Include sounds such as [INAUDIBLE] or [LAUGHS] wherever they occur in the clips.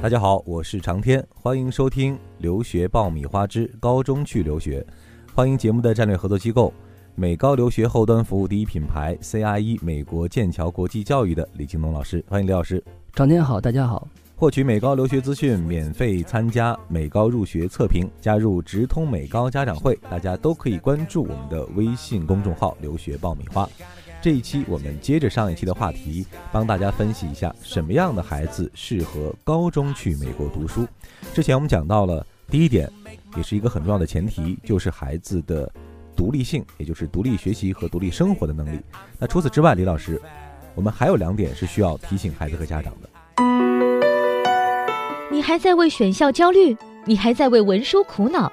大家好，我是长天，欢迎收听《留学爆米花之高中去留学》，欢迎节目的战略合作机构美高留学后端服务第一品牌 CIE 美国剑桥国际教育的李京东老师，欢迎李老师。长天好，大家好。获取美高留学资讯，免费参加美高入学测评，加入直通美高家长会，大家都可以关注我们的微信公众号“留学爆米花”。这一期我们接着上一期的话题，帮大家分析一下什么样的孩子适合高中去美国读书。之前我们讲到了第一点，也是一个很重要的前提，就是孩子的独立性，也就是独立学习和独立生活的能力。那除此之外，李老师，我们还有两点是需要提醒孩子和家长的。你还在为选校焦虑？你还在为文书苦恼？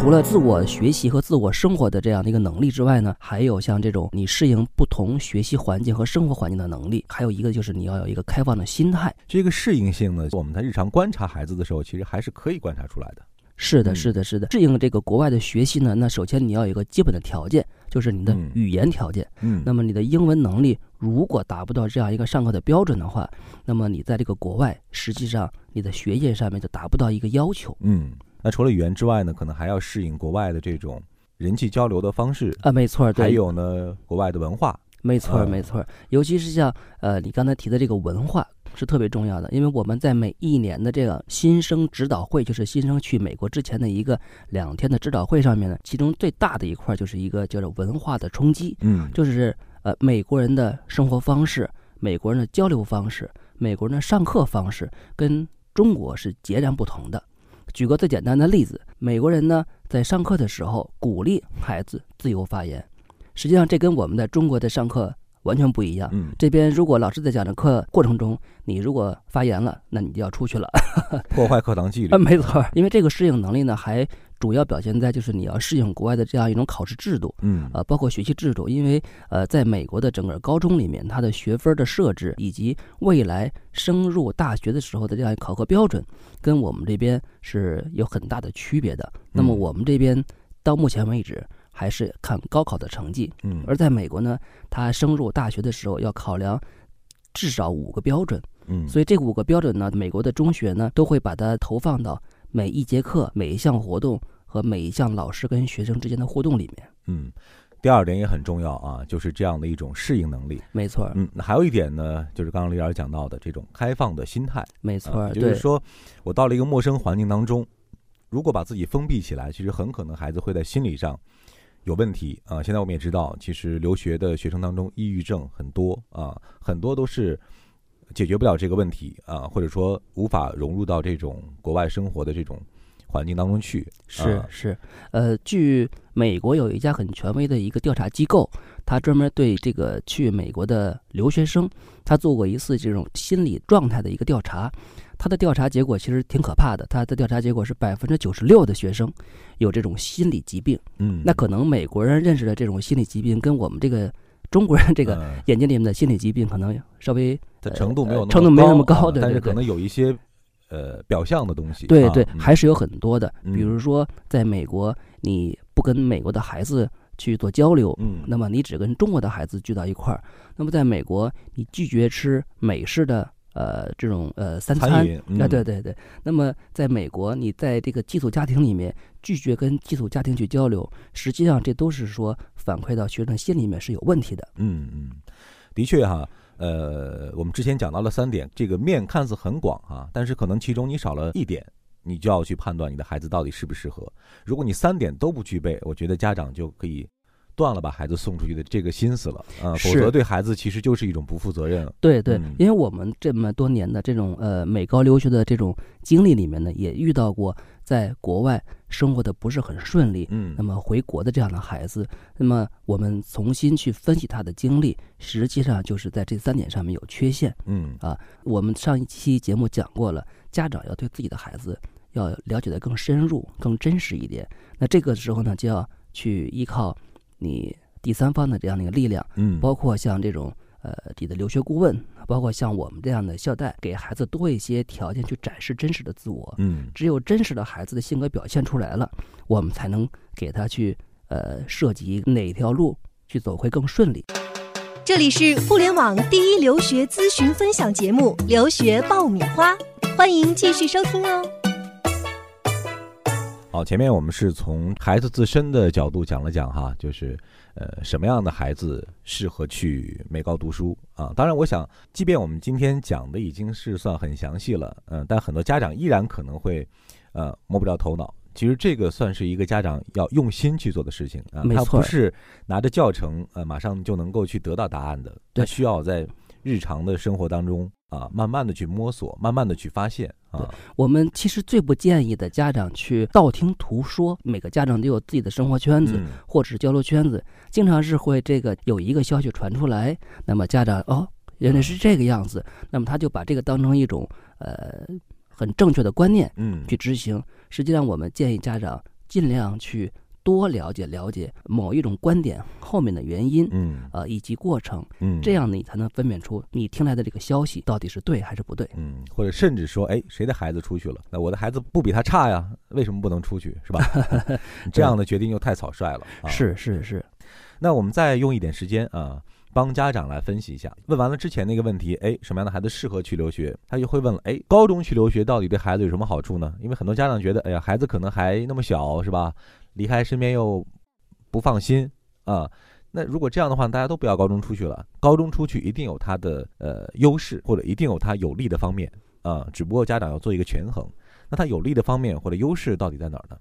除了自我学习和自我生活的这样的一个能力之外呢，还有像这种你适应不同学习环境和生活环境的能力，还有一个就是你要有一个开放的心态。这个适应性呢，我们在日常观察孩子的时候，其实还是可以观察出来的。是的，是的，是的。适应这个国外的学习呢，那首先你要有一个基本的条件，就是你的语言条件。嗯。那么你的英文能力如果达不到这样一个上课的标准的话，那么你在这个国外，实际上你的学业上面就达不到一个要求。嗯。那除了语言之外呢，可能还要适应国外的这种人际交流的方式啊，没错，还有呢，国外的文化，没错，没错，尤其是像呃，你刚才提的这个文化是特别重要的，因为我们在每一年的这个新生指导会，就是新生去美国之前的一个两天的指导会上面呢，其中最大的一块就是一个叫做文化的冲击，嗯，就是呃，美国人的生活方式、美国人的交流方式、美国人的上课方式跟中国是截然不同的。举个最简单的例子，美国人呢在上课的时候鼓励孩子自由发言，实际上这跟我们在中国的上课完全不一样。嗯，这边如果老师在讲的课过程中，你如果发言了，那你就要出去了，破坏课堂纪律。[LAUGHS] 没错，因为这个适应能力呢还。主要表现在就是你要适应国外的这样一种考试制度，嗯，呃，包括学习制度，因为呃，在美国的整个高中里面，它的学分的设置以及未来升入大学的时候的这样考核标准，跟我们这边是有很大的区别的。那么我们这边到目前为止还是看高考的成绩，嗯，而在美国呢，它升入大学的时候要考量至少五个标准，嗯，所以这五个标准呢，美国的中学呢都会把它投放到。每一节课、每一项活动和每一项老师跟学生之间的互动里面，嗯，第二点也很重要啊，就是这样的一种适应能力。没错，嗯，还有一点呢，就是刚刚李老师讲到的这种开放的心态。没错，就是说我到了一个陌生环境当中，如果把自己封闭起来，其实很可能孩子会在心理上有问题啊。现在我们也知道，其实留学的学生当中，抑郁症很多啊，很多都是。解决不了这个问题啊，或者说无法融入到这种国外生活的这种环境当中去。是是，呃，据美国有一家很权威的一个调查机构，他专门对这个去美国的留学生，他做过一次这种心理状态的一个调查。他的调查结果其实挺可怕的，他的调查结果是百分之九十六的学生有这种心理疾病。嗯，那可能美国人认识的这种心理疾病跟我们这个。中国人这个眼睛里面的心理疾病可能稍微的程度没有程度没那么高，但是可能有一些呃表象的东西。对对，还是有很多的。比如说，在美国，你不跟美国的孩子去做交流，嗯，那么你只跟中国的孩子聚到一块儿。那么在美国，你拒绝吃美式的。呃，这种呃三餐啊，对对对。那么，在美国，你在这个寄宿家庭里面拒绝跟寄宿家庭去交流，实际上这都是说反馈到学生心里面是有问题的。嗯嗯，的确哈。呃，我们之前讲到了三点，这个面看似很广啊，但是可能其中你少了一点，你就要去判断你的孩子到底适不适合。如果你三点都不具备，我觉得家长就可以。断了把孩子送出去的这个心思了啊，否则对孩子其实就是一种不负责任。对对，因为我们这么多年的这种呃美高留学的这种经历里面呢，也遇到过在国外生活的不是很顺利，嗯，那么回国的这样的孩子，那么我们重新去分析他的经历，实际上就是在这三点上面有缺陷，嗯。啊，我们上一期节目讲过了，家长要对自己的孩子要了解的更深入、更真实一点，那这个时候呢，就要去依靠。你第三方的这样的一个力量，嗯，包括像这种呃你的留学顾问，包括像我们这样的校代，给孩子多一些条件去展示真实的自我。嗯只有真实的孩子的性格表现出来了，我们才能给他去呃涉及哪条路去走会更顺利。这里是互联网第一留学咨询分享节目《留学爆米花》，欢迎继续收听哦。好，前面我们是从孩子自身的角度讲了讲哈，就是呃什么样的孩子适合去美高读书啊？当然，我想，即便我们今天讲的已经是算很详细了，嗯、但很多家长依然可能会呃摸不着头脑。其实这个算是一个家长要用心去做的事情啊，他不是拿着教程呃马上就能够去得到答案的，他需要在日常的生活当中啊，慢慢的去摸索，慢慢的去发现啊，我们其实最不建议的家长去道听途说，每个家长都有自己的生活圈子。嗯或者是交流圈子，经常是会这个有一个消息传出来，那么家长哦，原来是这个样子，那么他就把这个当成一种呃很正确的观念嗯去执行。实际上，我们建议家长尽量去多了解了解某一种观点后面的原因，嗯呃以及过程，嗯，这样你才能分辨出你听来的这个消息到底是对还是不对。嗯，或者甚至说，哎，谁的孩子出去了？那我的孩子不比他差呀，为什么不能出去？是吧？[LAUGHS] 这样的决定又太草率了。啊、。是是是，那我们再用一点时间啊，帮家长来分析一下。问完了之前那个问题，哎，什么样的孩子适合去留学？他就会问了，哎，高中去留学到底对孩子有什么好处呢？因为很多家长觉得，哎呀，孩子可能还那么小，是吧？离开身边又不放心啊。那如果这样的话，大家都不要高中出去了。高中出去一定有它的呃优势，或者一定有它有利的方面啊。只不过家长要做一个权衡。那它有利的方面或者优势到底在哪儿呢？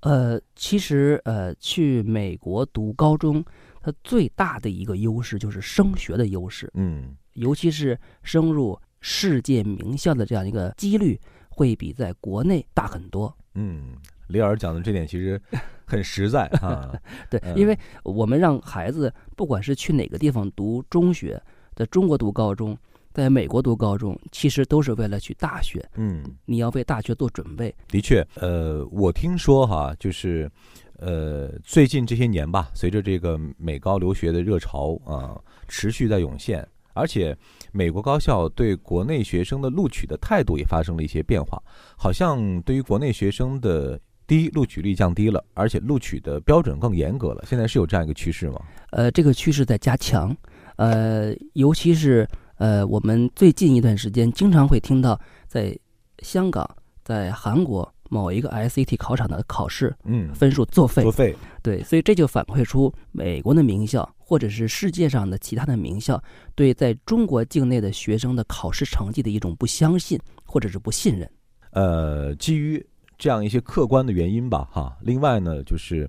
呃，其实呃，去美国读高中，它最大的一个优势就是升学的优势，嗯尤其是升入世界名校的这样一个几率，会比在国内大很多。嗯，李老师讲的这点其实很实在 [LAUGHS] 啊。对，嗯因为我们让孩子不管是去哪个地方读中学，在中国读高中，在美国读高中，其实都是为了去大学。嗯，你要为大学做准备。的确，呃，我听说哈，就是呃，最近这些年吧，随着这个美高留学的热潮啊、持续在涌现，而且美国高校对国内学生的录取的态度也发生了一些变化，好像对于国内学生的第一录取率降低了，而且录取的标准更严格了。现在是有这样一个趋势吗？呃，这个趋势在加强，呃，尤其是呃，我们最近一段时间经常会听到，在香港、在韩国某一个 SAT 考场的考试嗯，分数作废作，废，对，所以这就反馈出美国的名校或者是世界上的其他的名校对在中国境内的学生的考试成绩的一种不相信或者是不信任。呃，基于这样一些客观的原因吧，哈。另外呢，就是，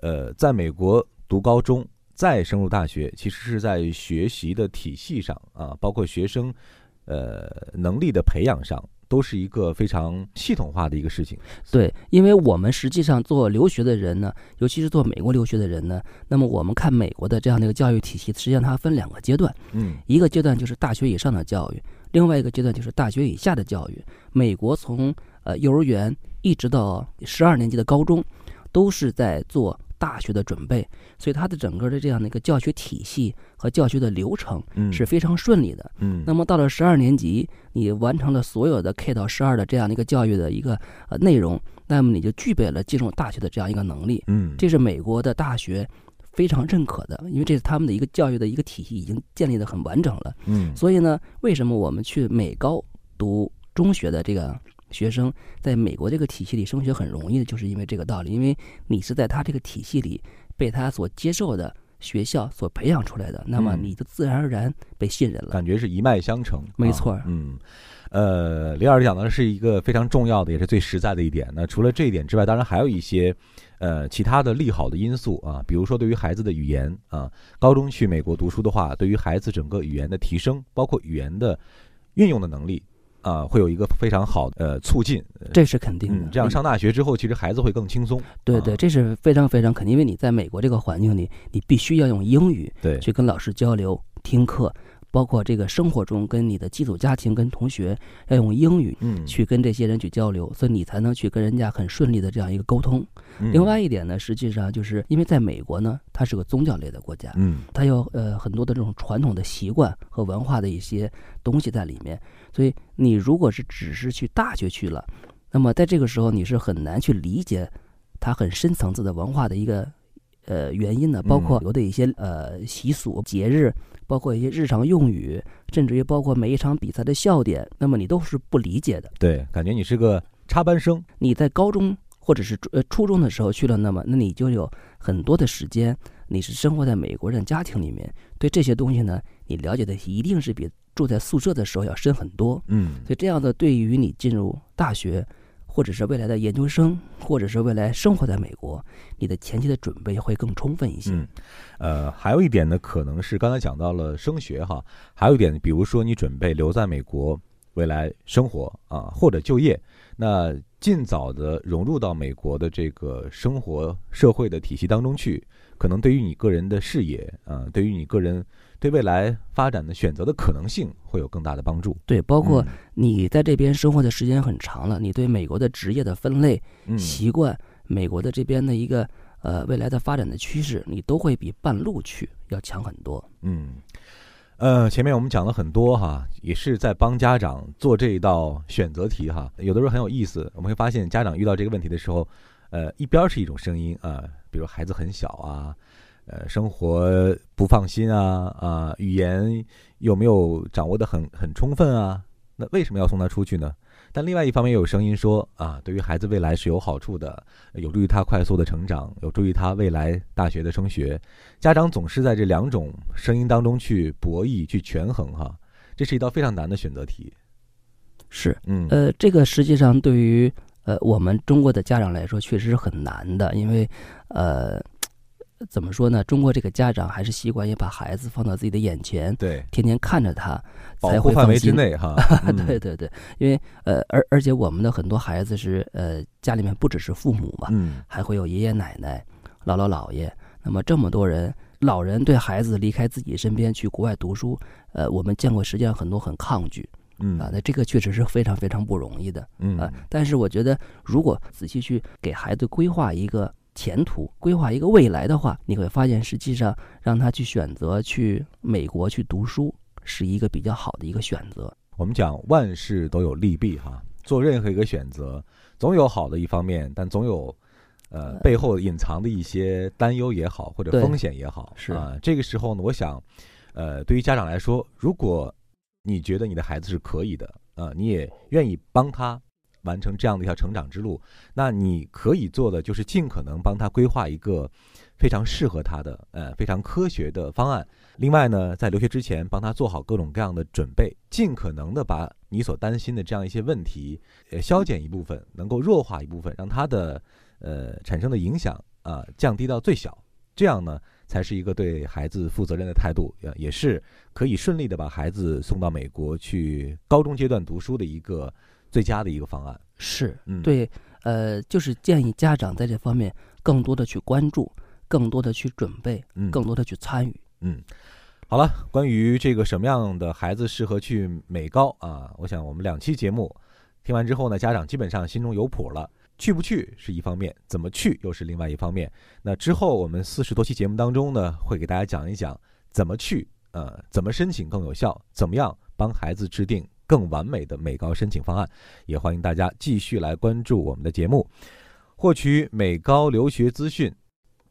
呃，在美国读高中再升入大学，其实是在学习的体系上啊，包括学生呃能力的培养上，都是一个非常系统化的一个事情。对，因为我们实际上做留学的人呢，尤其是做美国留学的人呢，那么我们看美国的这样的一个教育体系，实际上它分两个阶段，嗯一个阶段就是大学以上的教育，另外一个阶段就是大学以下的教育。美国从呃幼儿园一直到十二年级的高中，都是在做大学的准备，所以它的整个的这样的一个教学体系和教学的流程嗯是非常顺利的。嗯那么到了十二年级，你完成了所有的 K 到十二的这样的一个教育的一个呃内容，那么你就具备了进入大学的这样一个能力。嗯这是美国的大学非常认可的，因为这是他们的一个教育的一个体系已经建立的很完整了。嗯所以呢，为什么我们去美高读中学的这个学生，在美国这个体系里升学很容易的，就是因为这个道理，因为你是在他这个体系里被他所接受的学校所培养出来的，那么嗯你就自然而然被信任了。感觉是一脉相承。啊没错嗯，呃，李老师讲的是一个非常重要的，也是最实在的一点。那除了这一点之外，当然还有一些呃其他的利好的因素啊，比如说对于孩子的语言啊，高中去美国读书的话，对于孩子整个语言的提升，包括语言的运用的能力啊，会有一个非常好的呃促进。这是肯定的。嗯，这样上大学之后，其实孩子会更轻松。对对，啊这是非常非常肯定，因为你在美国这个环境里，你必须要用英语对，去跟老师交流、听课，包括这个生活中跟你的寄宿家庭、跟同学要用英语嗯，去跟这些人去交流，所以你才能去跟人家很顺利的这样一个沟通。嗯。另外一点呢，实际上就是因为在美国呢，它是个宗教类的国家，嗯。它有呃很多的这种传统的习惯和文化的一些东西在里面，所以你如果是只是去大学去了，那么在这个时候你是很难去理解它很深层次的文化的一个呃原因的，包括嗯。有的一些呃习俗、节日，包括一些日常用语，甚至于包括每一场比赛的笑点，那么你都是不理解的。对，感觉你是个插班生，你在高中或者是初呃初中的时候去了，那么那你就有很多的时间，你是生活在美国人家庭里面，对这些东西呢，你了解的一定是比住在宿舍的时候要深很多。嗯所以这样的对于你进入大学，或者是未来的研究生，或者是未来生活在美国，你的前期的准备会更充分一些。嗯，呃，还有一点呢，可能是刚才讲到了升学哈，还有一点，比如说你准备留在美国未来生活啊，或者就业，那尽早的融入到美国的这个生活社会的体系当中去，可能对于你个人的视野啊，对于你个人对未来发展的选择的可能性会有更大的帮助。对，包括嗯你在这边生活的时间很长了，你对美国的职业的分类、嗯习惯，美国的这边的一个呃未来的发展的趋势，你都会比半路去要强很多。嗯，呃，前面我们讲了很多哈，也是在帮家长做这一道选择题哈。有的时候很有意思，我们会发现家长遇到这个问题的时候，呃，一边是一种声音啊、比如孩子很小啊，呃，生活不放心啊啊，语言有没有掌握的很很充分啊？那为什么要送他出去呢？但另外一方面，也有声音说啊，对于孩子未来是有好处的，有助于他快速的成长，有助于他未来大学的升学。家长总是在这两种声音当中去博弈、去权衡，哈，这是一道非常难的选择题。是，嗯，呃，这个实际上对于呃我们中国的家长来说，确实是很难的，因为呃怎么说呢？中国这个家长还是习惯于把孩子放到自己的眼前，对，天天看着他，保才护范围之会放心。内哈。[LAUGHS] 嗯对，对对，因为呃，而而且我们的很多孩子是呃，家里面不只是父母嘛，嗯还会有爷爷奶奶、姥姥姥爷。那么这么多人，老人对孩子离开自己身边去国外读书，呃，我们见过实际上很多很抗拒嗯啊。那这个确实是非常非常不容易的嗯啊。但是我觉得，如果仔细去给孩子规划一个前途、规划一个未来的话，你会发现，实际上让他去选择去美国去读书，是一个比较好的一个选择。我们讲万事都有利弊哈，做任何一个选择，总有好的一方面，但总有呃背后隐藏的一些担忧也好，或者风险也好。是啊、这个时候呢，我想，呃，对于家长来说，如果你觉得你的孩子是可以的，呃，你也愿意帮他完成这样的一条成长之路，那你可以做的就是尽可能帮他规划一个非常适合他的、呃非常科学的方案。另外呢，在留学之前，帮他做好各种各样的准备，尽可能的把你所担心的这样一些问题，呃，消减一部分，能够弱化一部分，让他的呃产生的影响啊、降低到最小。这样呢，才是一个对孩子负责任的态度，也，也是可以顺利的把孩子送到美国去高中阶段读书的一个最佳的一个方案。是嗯，，对，呃，就是建议家长在这方面更多的去关注，更多的去准备，嗯，更多的去参与。嗯，好了，关于这个什么样的孩子适合去美高啊，我想我们两期节目听完之后呢，家长基本上心中有谱了。去不去是一方面，怎么去又是另外一方面。那之后我们四十多期节目当中呢，会给大家讲一讲怎么去，呃，怎么申请更有效，怎么样帮孩子制定更完美的美高申请方案。也欢迎大家继续来关注我们的节目，获取美高留学资讯。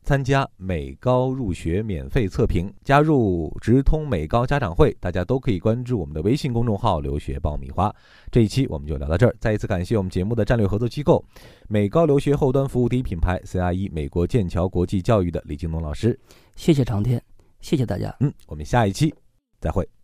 参加美高入学免费测评，加入直通美高家长会，大家都可以关注我们的微信公众号“留学爆米花”。这一期我们就聊到这儿，再一次感谢我们节目的战略合作机构美高留学后端服务第一品牌 CIE 美国剑桥国际教育的李京东老师。谢谢长天，谢谢大家。嗯，我们下一期再会。